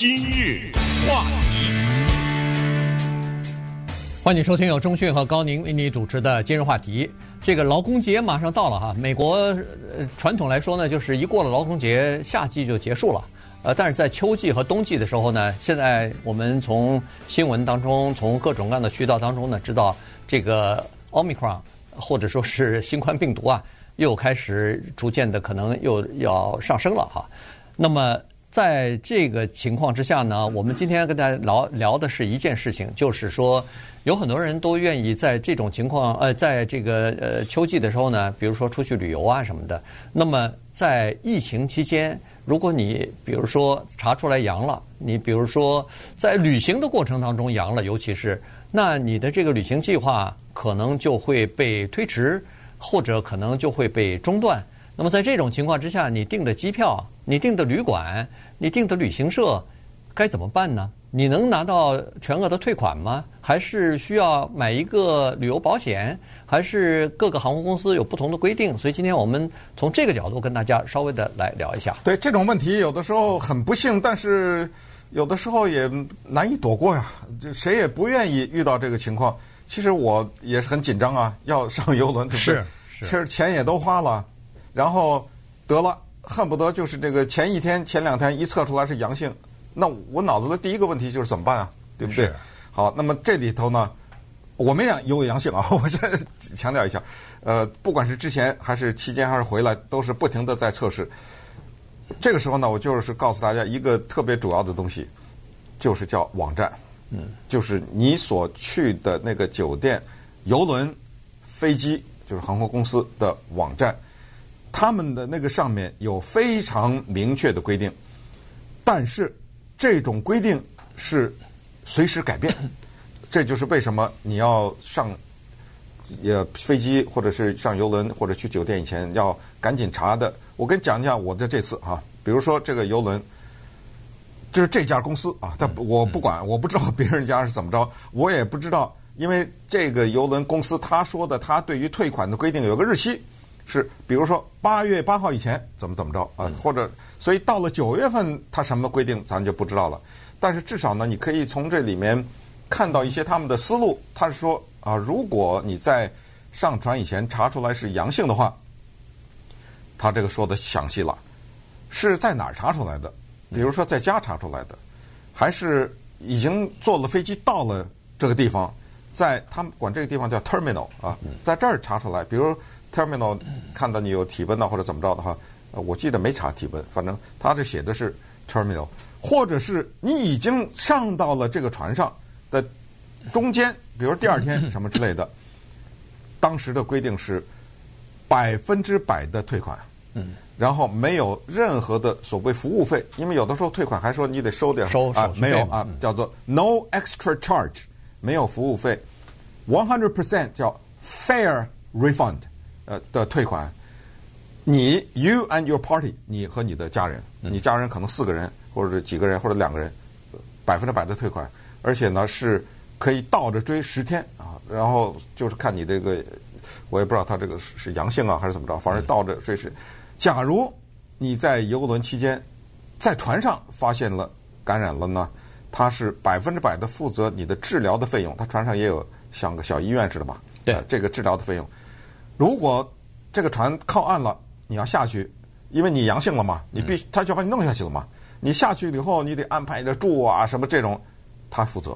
今日话题，欢迎收听由中讯和高宁为你主持的今日话题。这个劳工节马上到了哈，美国传统来说呢，就是一过了劳工节，夏季就结束了。呃，但是在秋季和冬季的时候呢，现在我们从新闻当中，从各种各样的渠道当中呢，知道这个 Omicron 或者说是新冠病毒啊，又开始逐渐的可能又要上升了哈。那么在这个情况之下呢，我们今天跟大家聊聊的是一件事情，就是说有很多人都愿意在这种情况，呃，在这个呃秋季的时候呢，比如说出去旅游啊什么的。那么在疫情期间，如果你比如说查出来阳了，你比如说在旅行的过程当中阳了，尤其是那你的这个旅行计划可能就会被推迟，或者可能就会被中断。那么在这种情况之下，你订的机票。你订的旅馆，你订的旅行社，该怎么办呢？你能拿到全额的退款吗？还是需要买一个旅游保险？还是各个航空公司有不同的规定？所以今天我们从这个角度跟大家稍微的来聊一下。对，这种问题，有的时候很不幸，但是有的时候也难以躲过呀。就谁也不愿意遇到这个情况。其实我也是很紧张啊，要上游轮，对不对？是，其实钱也都花了，然后得了。恨不得就是这个前一天、前两天一测出来是阳性，那我脑子的第一个问题就是怎么办啊？对不对？好，那么这里头呢，我没有有阳性啊，我先强调一下，呃，不管是之前还是期间还是回来，都是不停的在测试。这个时候呢，我就是告诉大家一个特别主要的东西，就是叫网站，嗯，就是你所去的那个酒店、游轮、飞机，就是航空公司的网站。他们的那个上面有非常明确的规定，但是这种规定是随时改变，这就是为什么你要上呃飞机或者是上游轮或者去酒店以前要赶紧查的。我跟你讲一下我的这次哈，比如说这个游轮，就是这家公司啊，但我不管，我不知道别人家是怎么着，我也不知道，因为这个游轮公司他说的，他对于退款的规定有个日期。是，比如说八月八号以前怎么怎么着啊，或者所以到了九月份，他什么规定咱就不知道了。但是至少呢，你可以从这里面看到一些他们的思路。他是说啊，如果你在上船以前查出来是阳性的话，他这个说的详细了，是在哪儿查出来的？比如说在家查出来的，还是已经坐了飞机到了这个地方，在他们管这个地方叫 terminal 啊，在这儿查出来，比如。Terminal 看到你有体温呢，或者怎么着的哈，我记得没查体温，反正他这写的是 Terminal，或者是你已经上到了这个船上的中间，比如第二天什么之类的，当时的规定是百分之百的退款，嗯，然后没有任何的所谓服务费，因为有的时候退款还说你得收点收啊，没有啊，叫做 No extra charge，没有服务费，one hundred percent 叫 Fair Refund。呃的退款，你 you and your party，你和你的家人，你家人可能四个人或者几个人或者两个人，百分之百的退款，而且呢是可以倒着追十天啊，然后就是看你这个，我也不知道他这个是阳性啊还是怎么着，反正倒着追十。假如你在游轮期间在船上发现了感染了呢，他是百分之百的负责你的治疗的费用，他船上也有像个小医院似的嘛，对，这个治疗的费用。如果这个船靠岸了，你要下去，因为你阳性了嘛，你必须他就把你弄下去了嘛。你下去了以后，你得安排着住啊什么这种，他负责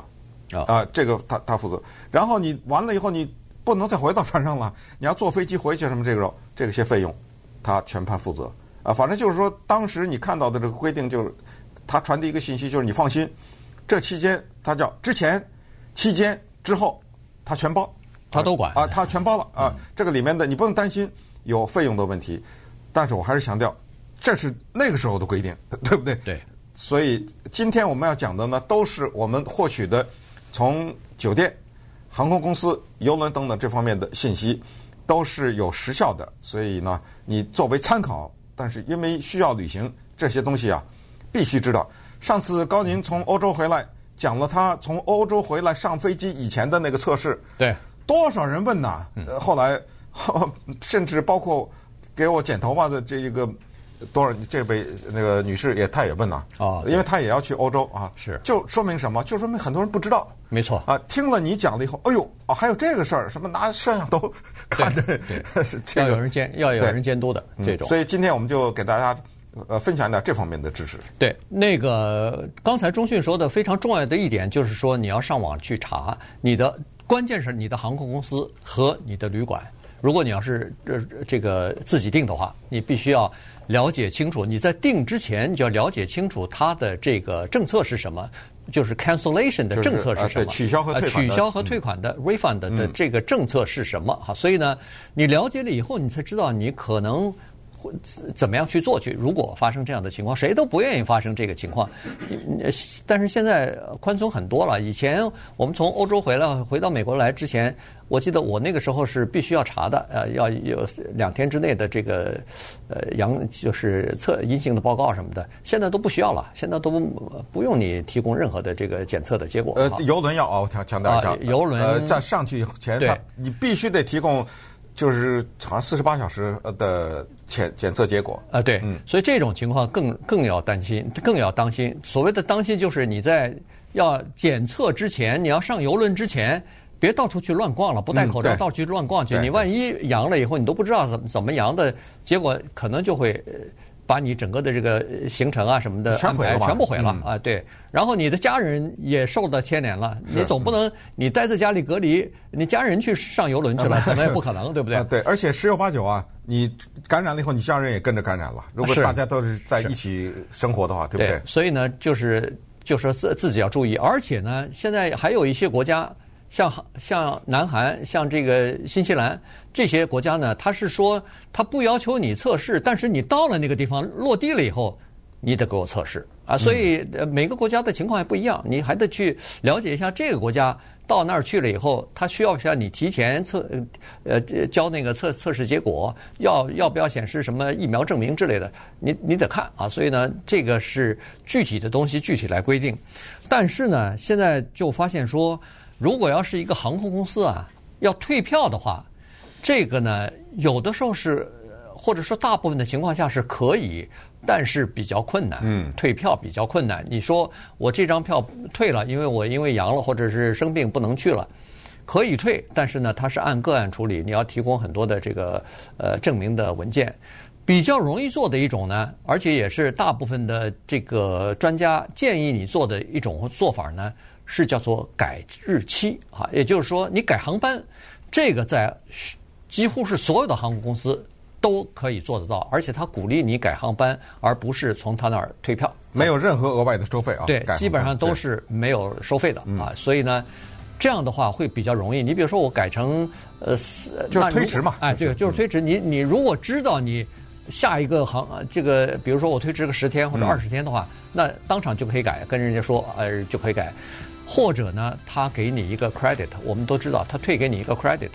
啊、呃，这个他他负责。然后你完了以后，你不能再回到船上了，你要坐飞机回去什么这个这个些费用，他全盘负责啊。反正就是说，当时你看到的这个规定，就是他传递一个信息，就是你放心，这期间他叫之前、期间、之后，他全包。他都管啊，他全包了啊。这个里面的你不用担心有费用的问题，但是我还是强调，这是那个时候的规定，对不对？对。所以今天我们要讲的呢，都是我们获取的从酒店、航空公司、邮轮等等这方面的信息，都是有时效的。所以呢，你作为参考，但是因为需要旅行这些东西啊，必须知道。上次高宁从欧洲回来，讲了他从欧洲回来上飞机以前的那个测试。对。多少人问呐？呃后来 甚至包括给我剪头发的这一个多少这位那个女士也她也问呐啊因为她也要去欧洲啊，是就说明什么？就说明很多人不知道。没错啊，听了你讲了以后，哎呦啊，还有这个事儿，什么拿摄像头看着，这个要有人监，要有人监督的这种。所以今天我们就给大家呃分享一点这方面的知识。对，那个刚才钟迅说的非常重要的一点就是说，你要上网去查你的，关键是你的航空公司和你的旅馆。如果你要是呃这个自己订的话，你必须要了解清楚。你在订之前，你就要了解清楚它的这个政策是什么，就是 cancellation 的政策是什么，取消和退款取消和退款的 refund 的这个政策是什么？哈，所以呢，你了解了以后，你才知道你可能。怎么样去做去？如果发生这样的情况，谁都不愿意发生这个情况。但是现在宽松很多了。以前我们从欧洲回来，回到美国来之前，我记得我那个时候是必须要查的，呃，要有两天之内的这个呃阳就是测阴性的报告什么的。现在都不需要了，现在都不用你提供任何的这个检测的结果。呃，游轮要哦，强强调一下，游轮呃，在上去前，他你必须得提供。就是好像四十八小时的检检测结果啊，对，嗯，所以这种情况更更要担心，更要当心。所谓的当心，就是你在要检测之前，你要上游轮之前，别到处去乱逛了，不戴口罩到处去乱逛去。你万一阳了以后，你都不知道怎么怎么阳的，结果可能就会。把你整个的这个行程啊什么的安排全部毁了啊！对，然后你的家人也受到牵连了。你总不能你待在家里隔离，你家人去上游轮去了，可能也不可能，对不对？对，而且十有八九啊，你感染了以后，你家人也跟着感染了。如果大家都是在一起生活的话，对不对？所以呢，就是就说自自己要注意，而且呢，现在还有一些国家。像像南韩，像这个新西兰这些国家呢，他是说他不要求你测试，但是你到了那个地方落地了以后，你得给我测试啊。所以呃，每个国家的情况还不一样，你还得去了解一下这个国家到那儿去了以后，他需要不需要你提前测呃交那个测测试结果，要要不要显示什么疫苗证明之类的，你你得看啊。所以呢，这个是具体的东西具体来规定，但是呢，现在就发现说。如果要是一个航空公司啊，要退票的话，这个呢，有的时候是，或者说大部分的情况下是可以，但是比较困难。嗯，退票比较困难。你说我这张票退了，因为我因为阳了或者是生病不能去了，可以退，但是呢，它是按个案处理，你要提供很多的这个呃证明的文件。比较容易做的一种呢，而且也是大部分的这个专家建议你做的一种做法呢。是叫做改日期啊，也就是说你改航班，这个在几乎是所有的航空公司都可以做得到，而且他鼓励你改航班，而不是从他那儿退票，没有任何额外的收费啊。对，基本上都是没有收费的啊，所以呢，这样的话会比较容易。你比如说我改成呃，就是推迟嘛，哎，对，就是推迟。你你如果知道你下一个航这个，比如说我推迟个十天或者二十天的话，那当场就可以改，跟人家说呃就可以改。或者呢，他给你一个 credit，我们都知道他退给你一个 credit，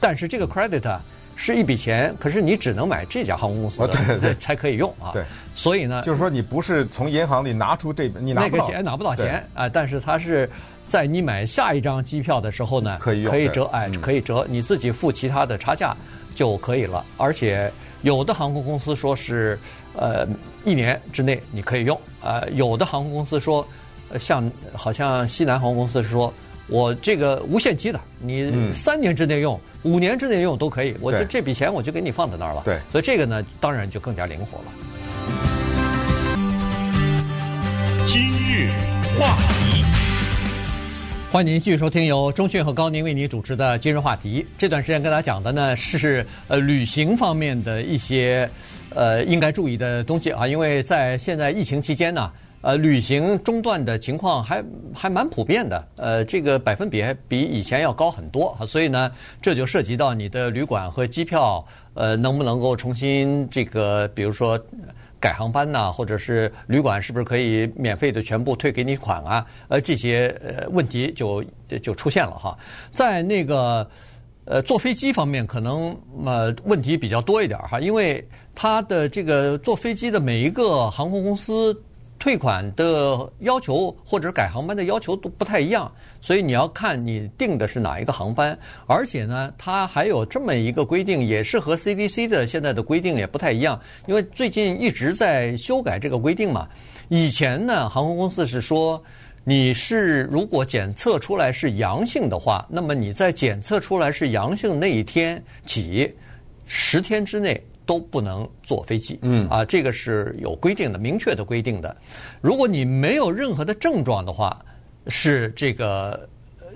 但是这个 credit 是一笔钱，可是你只能买这家航空公司的，对对对，才可以用啊。对，所以呢，就是说你不是从银行里拿出这，你拿不到那个钱拿不到钱啊，但是它是在你买下一张机票的时候呢，可以用，可以折，哎，可以折，你自己付其他的差价就可以了。而且有的航空公司说是呃一年之内你可以用，呃，有的航空公司说。像好像西南航空公司是说，我这个无限期的，你三年之内用，嗯、五年之内用都可以。我就这笔钱我就给你放在那儿了。对，所以这个呢，当然就更加灵活了。今日话题，欢迎您继续收听由钟讯和高宁为您主持的今日话题。这段时间跟大家讲的呢是呃旅行方面的一些呃应该注意的东西啊，因为在现在疫情期间呢。呃，旅行中断的情况还还蛮普遍的，呃，这个百分比还比以前要高很多，所以呢，这就涉及到你的旅馆和机票，呃，能不能够重新这个，比如说改航班呐，或者是旅馆是不是可以免费的全部退给你款啊？呃，这些呃问题就就出现了哈，在那个呃坐飞机方面，可能呃问题比较多一点哈，因为它的这个坐飞机的每一个航空公司。退款的要求或者改航班的要求都不太一样，所以你要看你订的是哪一个航班。而且呢，它还有这么一个规定，也是和 CDC 的现在的规定也不太一样，因为最近一直在修改这个规定嘛。以前呢，航空公司是说，你是如果检测出来是阳性的话，那么你在检测出来是阳性那一天起，十天之内。都不能坐飞机，嗯啊，这个是有规定的，明确的规定的。如果你没有任何的症状的话，是这个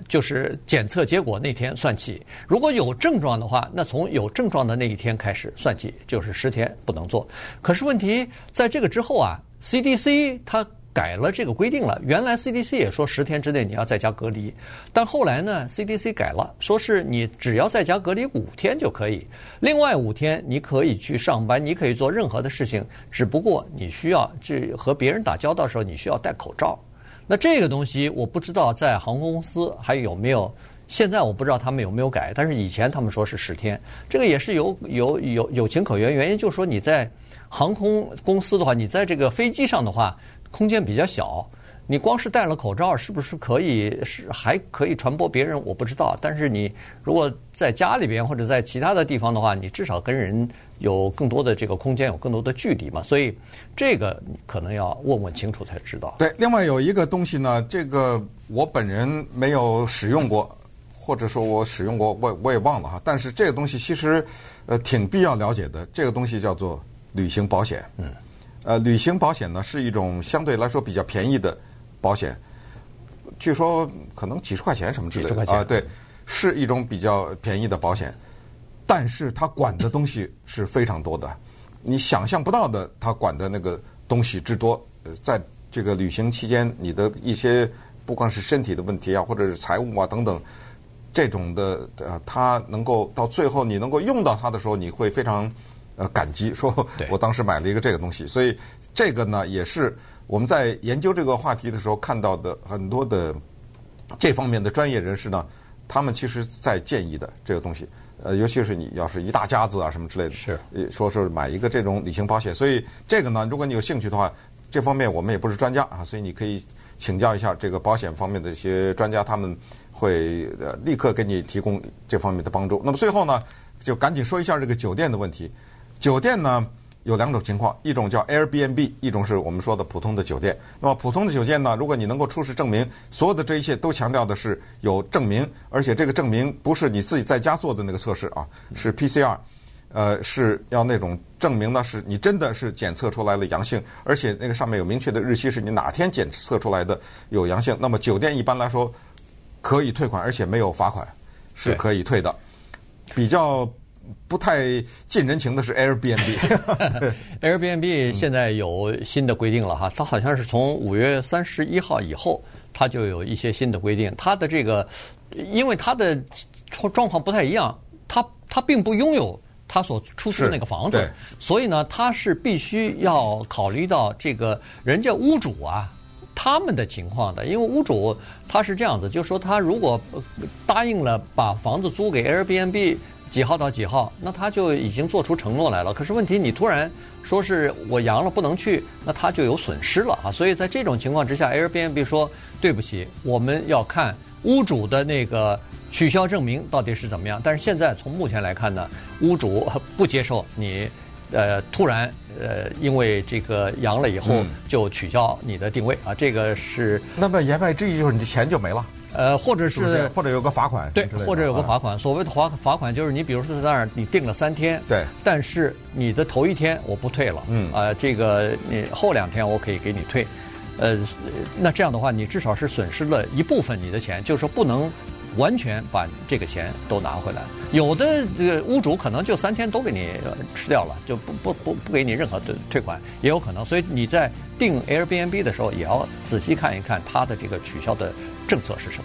就是检测结果那天算起；如果有症状的话，那从有症状的那一天开始算起，就是十天不能坐。可是问题在这个之后啊，CDC 它。改了这个规定了。原来 CDC 也说十天之内你要在家隔离，但后来呢，CDC 改了，说是你只要在家隔离五天就可以，另外五天你可以去上班，你可以做任何的事情，只不过你需要去和别人打交道的时候你需要戴口罩。那这个东西我不知道在航空公司还有没有，现在我不知道他们有没有改，但是以前他们说是十天，这个也是有有有有情可原，原因就是说你在航空公司的话，你在这个飞机上的话。空间比较小，你光是戴了口罩，是不是可以是还可以传播别人？我不知道。但是你如果在家里边或者在其他的地方的话，你至少跟人有更多的这个空间，有更多的距离嘛。所以这个可能要问问清楚才知道。对，另外有一个东西呢，这个我本人没有使用过，或者说我使用过，我我也忘了哈。但是这个东西其实呃挺必要了解的。这个东西叫做旅行保险。嗯。呃，旅行保险呢是一种相对来说比较便宜的保险，据说可能几十块钱什么之类的啊，对，是一种比较便宜的保险，但是它管的东西是非常多的，你想象不到的，它管的那个东西之多。呃，在这个旅行期间，你的一些不光是身体的问题啊，或者是财务啊等等，这种的呃，它能够到最后你能够用到它的时候，你会非常。呃，感激说，我当时买了一个这个东西，所以这个呢，也是我们在研究这个话题的时候看到的很多的这方面的专业人士呢，他们其实在建议的这个东西，呃，尤其是你要是一大家子啊什么之类的，是，说是买一个这种旅行保险，所以这个呢，如果你有兴趣的话，这方面我们也不是专家啊，所以你可以请教一下这个保险方面的一些专家，他们会呃立刻给你提供这方面的帮助。那么最后呢，就赶紧说一下这个酒店的问题。酒店呢有两种情况，一种叫 Airbnb，一种是我们说的普通的酒店。那么普通的酒店呢，如果你能够出示证明，所有的这一切都强调的是有证明，而且这个证明不是你自己在家做的那个测试啊，是 PCR，呃，是要那种证明呢，是你真的是检测出来了阳性，而且那个上面有明确的日期，是你哪天检测出来的有阳性。那么酒店一般来说可以退款，而且没有罚款，是可以退的，比较。不太近人情的是 Airbnb，Airbnb Airbnb 现在有新的规定了哈，它好像是从五月三十一号以后，它就有一些新的规定。它的这个，因为它的状状况不太一样，它它并不拥有它所出租的那个房子，所以呢，它是必须要考虑到这个人家屋主啊他们的情况的，因为屋主他是这样子，就是说他如果答应了把房子租给 Airbnb。几号到几号？那他就已经做出承诺来了。可是问题，你突然说是我阳了不能去，那他就有损失了啊！所以在这种情况之下，Airbnb 说对不起，我们要看屋主的那个取消证明到底是怎么样。但是现在从目前来看呢，屋主不接受你呃突然呃因为这个阳了以后就取消你的定位啊，这个是。那么言外之意就是你的钱就没了。呃，或者是，是或者有个罚款，对，或者有个罚款。所谓的罚罚款就是你比如说在那儿你订了三天，对，但是你的头一天我不退了，嗯，啊、呃，这个你后两天我可以给你退，呃，那这样的话你至少是损失了一部分你的钱，就是说不能完全把这个钱都拿回来。有的这个屋主可能就三天都给你吃掉了，就不不不不给你任何退退款，也有可能。所以你在订 Airbnb 的时候也要仔细看一看它的这个取消的。政策是什么？